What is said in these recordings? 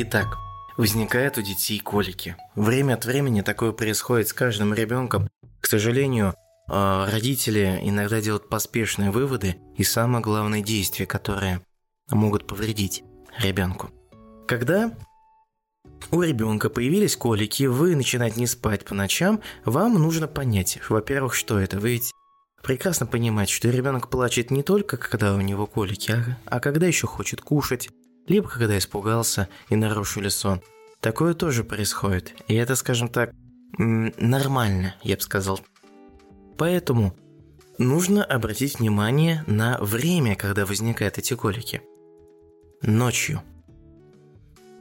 Итак, возникают у детей колики. Время от времени такое происходит с каждым ребенком. К сожалению, э, родители иногда делают поспешные выводы и самое главное действия, которые могут повредить ребенку. Когда у ребенка появились колики, вы начинаете не спать по ночам, вам нужно понять, во-первых, что это. Вы ведь прекрасно понимаете, что ребенок плачет не только когда у него колики, а, а когда еще хочет кушать, либо когда испугался и нарушили сон. Такое тоже происходит, и это, скажем так, нормально, я бы сказал. Поэтому нужно обратить внимание на время, когда возникают эти колики. Ночью.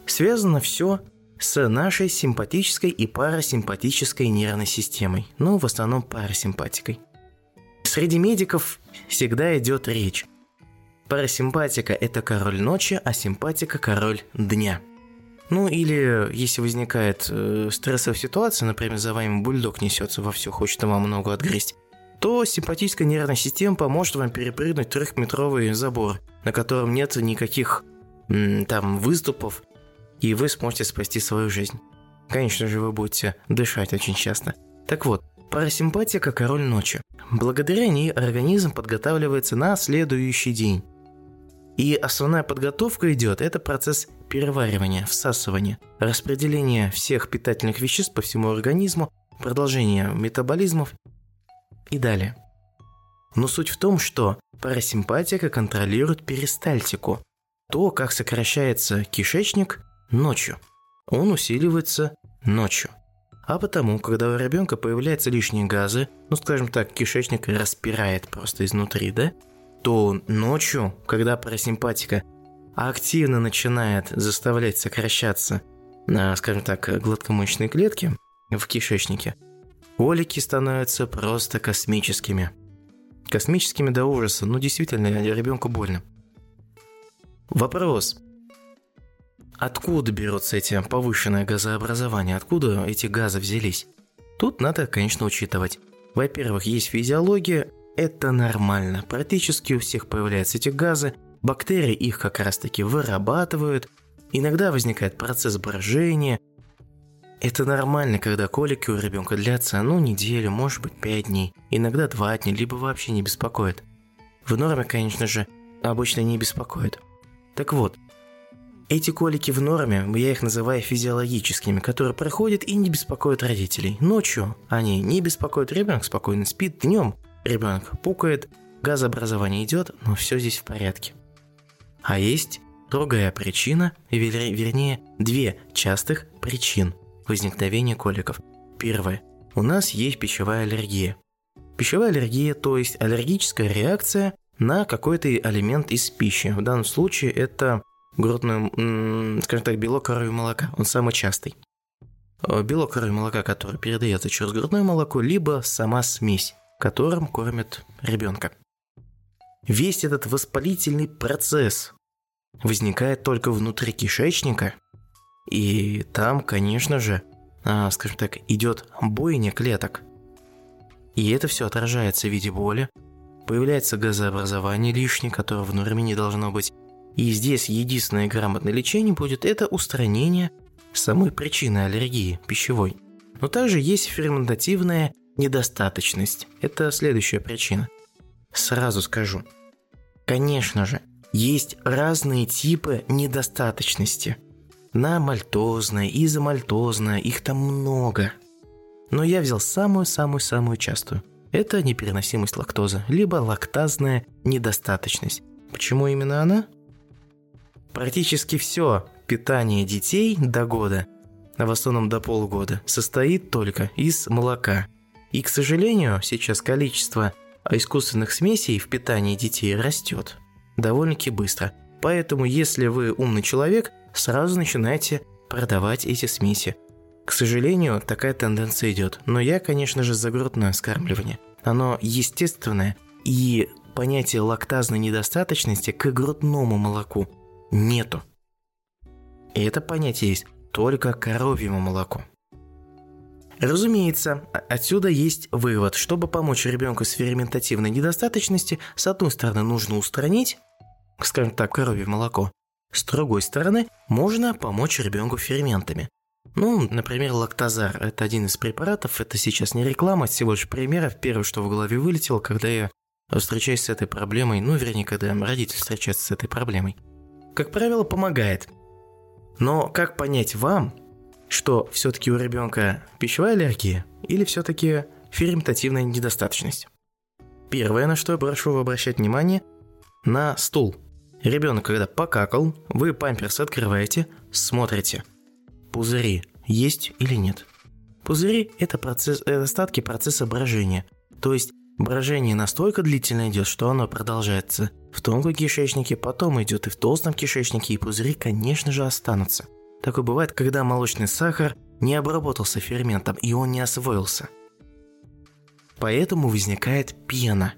Связано все с нашей симпатической и парасимпатической нервной системой, ну, в основном парасимпатикой. Среди медиков всегда идет речь. Парасимпатика – это король ночи, а симпатика – король дня. Ну или если возникает э, стрессовая ситуация, например, за вами бульдог несется во все, хочет вам много отгрызть, то симпатическая нервная система поможет вам перепрыгнуть трехметровый забор, на котором нет никаких там выступов, и вы сможете спасти свою жизнь. Конечно же, вы будете дышать очень часто. Так вот, парасимпатика – король ночи. Благодаря ней организм подготавливается на следующий день. И основная подготовка идет – это процесс переваривания, всасывания, распределения всех питательных веществ по всему организму, продолжение метаболизмов и далее. Но суть в том, что парасимпатика контролирует перистальтику, то, как сокращается кишечник ночью. Он усиливается ночью. А потому, когда у ребенка появляются лишние газы, ну скажем так, кишечник распирает просто изнутри, да, то ночью, когда парасимпатика активно начинает заставлять сокращаться, скажем так, гладкомышечные клетки в кишечнике, колики становятся просто космическими. Космическими до ужаса, ну действительно, ребенку больно. Вопрос. Откуда берется эти повышенное газообразование? Откуда эти газы взялись? Тут надо, конечно, учитывать. Во-первых, есть физиология, это нормально. Практически у всех появляются эти газы, бактерии их как раз таки вырабатывают. Иногда возникает процесс брожения. Это нормально, когда колики у ребенка длятся, ну, неделю, может быть, 5 дней, иногда 2 дня, либо вообще не беспокоит. В норме, конечно же, обычно не беспокоит. Так вот, эти колики в норме, я их называю физиологическими, которые проходят и не беспокоят родителей. Ночью они не беспокоят, ребенок спокойно спит, днем ребенок пукает, газообразование идет, но все здесь в порядке. А есть другая причина, вернее, две частых причин возникновения коликов. Первое. У нас есть пищевая аллергия. Пищевая аллергия, то есть аллергическая реакция на какой-то элемент из пищи. В данном случае это грудной, скажем так, белок коровьего молока. Он самый частый. Э, белок коровьего молока, который передается через грудное молоко, либо сама смесь, которым кормят ребенка. Весь этот воспалительный процесс возникает только внутри кишечника, и там, конечно же, а, скажем так, идет бойня клеток. И это все отражается в виде боли, появляется газообразование лишнее, которого в норме не должно быть, и здесь единственное грамотное лечение будет это устранение самой причины аллергии пищевой. Но также есть ферментативная недостаточность. Это следующая причина. Сразу скажу. Конечно же, есть разные типы недостаточности. На мальтозная, изомальтозная, их там много. Но я взял самую-самую-самую частую. Это непереносимость лактозы, либо лактазная недостаточность. Почему именно она? Практически все питание детей до года, а в основном до полугода, состоит только из молока. И, к сожалению, сейчас количество искусственных смесей в питании детей растет довольно-таки быстро. Поэтому, если вы умный человек, сразу начинайте продавать эти смеси. К сожалению, такая тенденция идет. Но я, конечно же, за грудное скармливание. Оно естественное, и понятие лактазной недостаточности к грудному молоку нету. И это понятие есть только коровьему молоку. Разумеется, отсюда есть вывод. Чтобы помочь ребенку с ферментативной недостаточности, с одной стороны нужно устранить, скажем так, коровье молоко, С другой стороны, можно помочь ребенку ферментами. Ну, например, лактозар – это один из препаратов, это сейчас не реклама, всего лишь примеров. Первое, что в голове вылетело, когда я встречаюсь с этой проблемой, ну, вернее, когда родитель встречается с этой проблемой. Как правило, помогает. Но как понять вам, что все-таки у ребенка пищевая аллергия или все-таки ферментативная недостаточность? Первое, на что я прошу обращать внимание, на стул. Ребенок, когда покакал, вы памперс открываете, смотрите. Пузыри есть или нет? Пузыри – это, процесс, это остатки процесса брожения. То есть брожение настолько длительно идет, что оно продолжается в тонком кишечнике, потом идет и в толстом кишечнике, и пузыри, конечно же, останутся. Такое бывает, когда молочный сахар не обработался ферментом, и он не освоился. Поэтому возникает пена.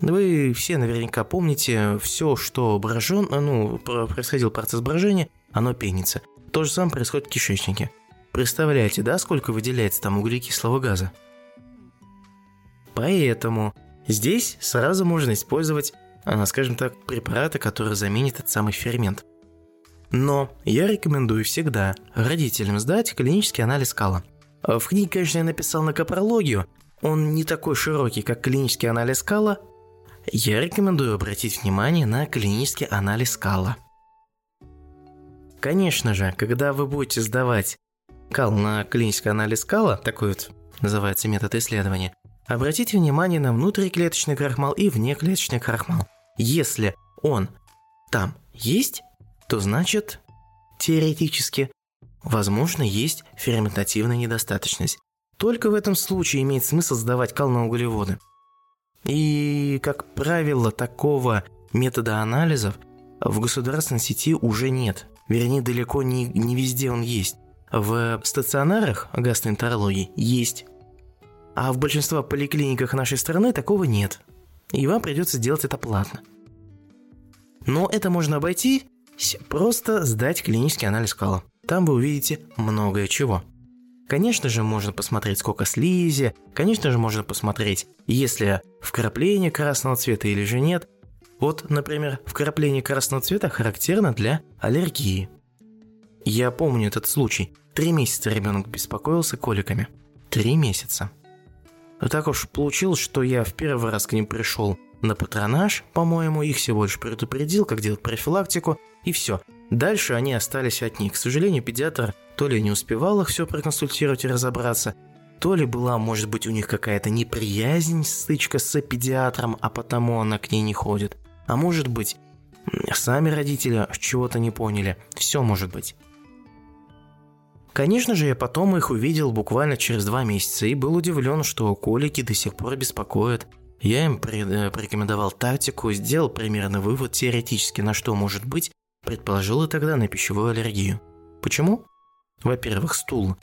Вы все наверняка помните, все, что брожен, ну, происходил процесс брожения, оно пенится. То же самое происходит в кишечнике. Представляете, да, сколько выделяется там углекислого газа? Поэтому здесь сразу можно использовать, а, скажем так, препараты, которые заменят этот самый фермент. Но я рекомендую всегда родителям сдать клинический анализ кала. В книге, конечно, я написал на капрологию, он не такой широкий, как клинический анализ кала, я рекомендую обратить внимание на клинический анализ кала. Конечно же, когда вы будете сдавать кал на клинический анализ кала, такой вот называется метод исследования, обратите внимание на внутриклеточный крахмал и внеклеточный крахмал. Если он там есть, то значит, теоретически, возможно, есть ферментативная недостаточность. Только в этом случае имеет смысл сдавать кал на углеводы. И, как правило, такого метода анализов в государственной сети уже нет. Вернее, далеко не, не везде он есть. В стационарах гастроэнтерологии есть. А в большинстве поликлиниках нашей страны такого нет. И вам придется делать это платно. Но это можно обойти, просто сдать клинический анализ кала. Там вы увидите многое чего. Конечно же, можно посмотреть, сколько слизи, конечно же, можно посмотреть, есть ли вкрапление красного цвета или же нет. Вот, например, вкрапление красного цвета характерно для аллергии. Я помню этот случай. Три месяца ребенок беспокоился коликами. Три месяца. Так уж получилось, что я в первый раз к ним пришел на патронаж, по-моему, их всего лишь предупредил, как делать профилактику, и все. Дальше они остались от них. К сожалению, педиатр то ли не успевал их все проконсультировать и разобраться, то ли была, может быть, у них какая-то неприязнь, стычка с педиатром, а потому она к ней не ходит. А может быть, сами родители чего-то не поняли. Все может быть. Конечно же, я потом их увидел буквально через два месяца и был удивлен, что колики до сих пор беспокоят. Я им э, порекомендовал тактику, сделал примерно вывод теоретически на что может быть, предположил и тогда на пищевую аллергию. Почему? Во-первых, стул.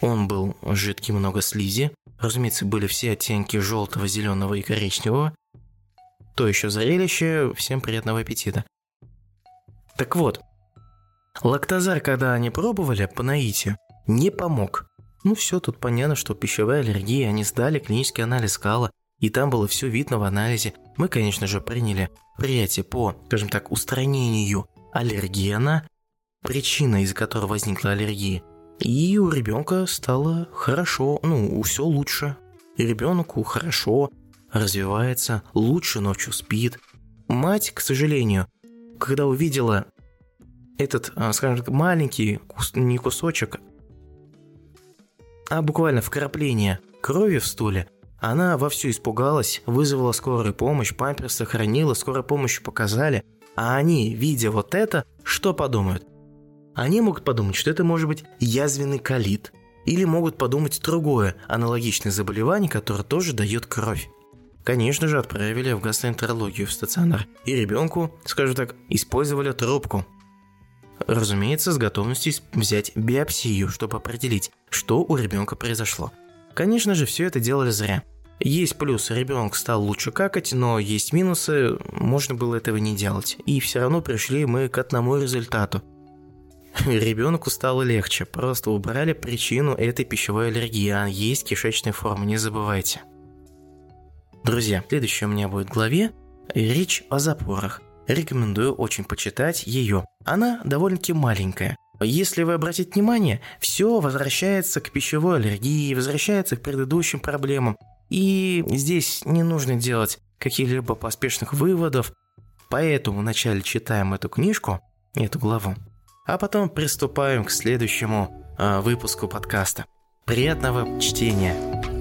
Он был жидкий, много слизи. Разумеется, были все оттенки желтого, зеленого и коричневого. То еще зрелище, всем приятного аппетита. Так вот, лактозар, когда они пробовали по наитию, не помог. Ну все, тут понятно, что пищевая аллергия, они сдали клинический анализ кала, и там было все видно в анализе. Мы, конечно же, приняли приятие по, скажем так, устранению аллергена, причина, из-за которой возникла аллергия. И у ребенка стало хорошо, ну, все лучше. Ребенку хорошо развивается, лучше ночью спит. Мать, к сожалению, когда увидела этот, а, скажем так, маленький, не кусочек, а буквально вкрапление крови в стуле, она вовсю испугалась, вызвала скорую помощь, памперс сохранила, скорой помощью показали. А они, видя вот это, что подумают? Они могут подумать, что это может быть язвенный колит. Или могут подумать другое, аналогичное заболевание, которое тоже дает кровь. Конечно же, отправили в гастроэнтерологию в стационар. И ребенку, скажем так, использовали трубку. Разумеется, с готовностью взять биопсию, чтобы определить, что у ребенка произошло. Конечно же, все это делали зря. Есть плюсы, ребенок стал лучше какать, но есть минусы, можно было этого не делать. И все равно пришли мы к одному результату – Ребенку стало легче, просто убрали причину этой пищевой аллергии, а есть кишечная форма, не забывайте. Друзья, следующая у меня будет главе речь о запорах. Рекомендую очень почитать ее. Она довольно-таки маленькая. Если вы обратите внимание, все возвращается к пищевой аллергии, возвращается к предыдущим проблемам. И здесь не нужно делать каких-либо поспешных выводов. Поэтому вначале читаем эту книжку, эту главу, а потом приступаем к следующему э, выпуску подкаста. Приятного чтения!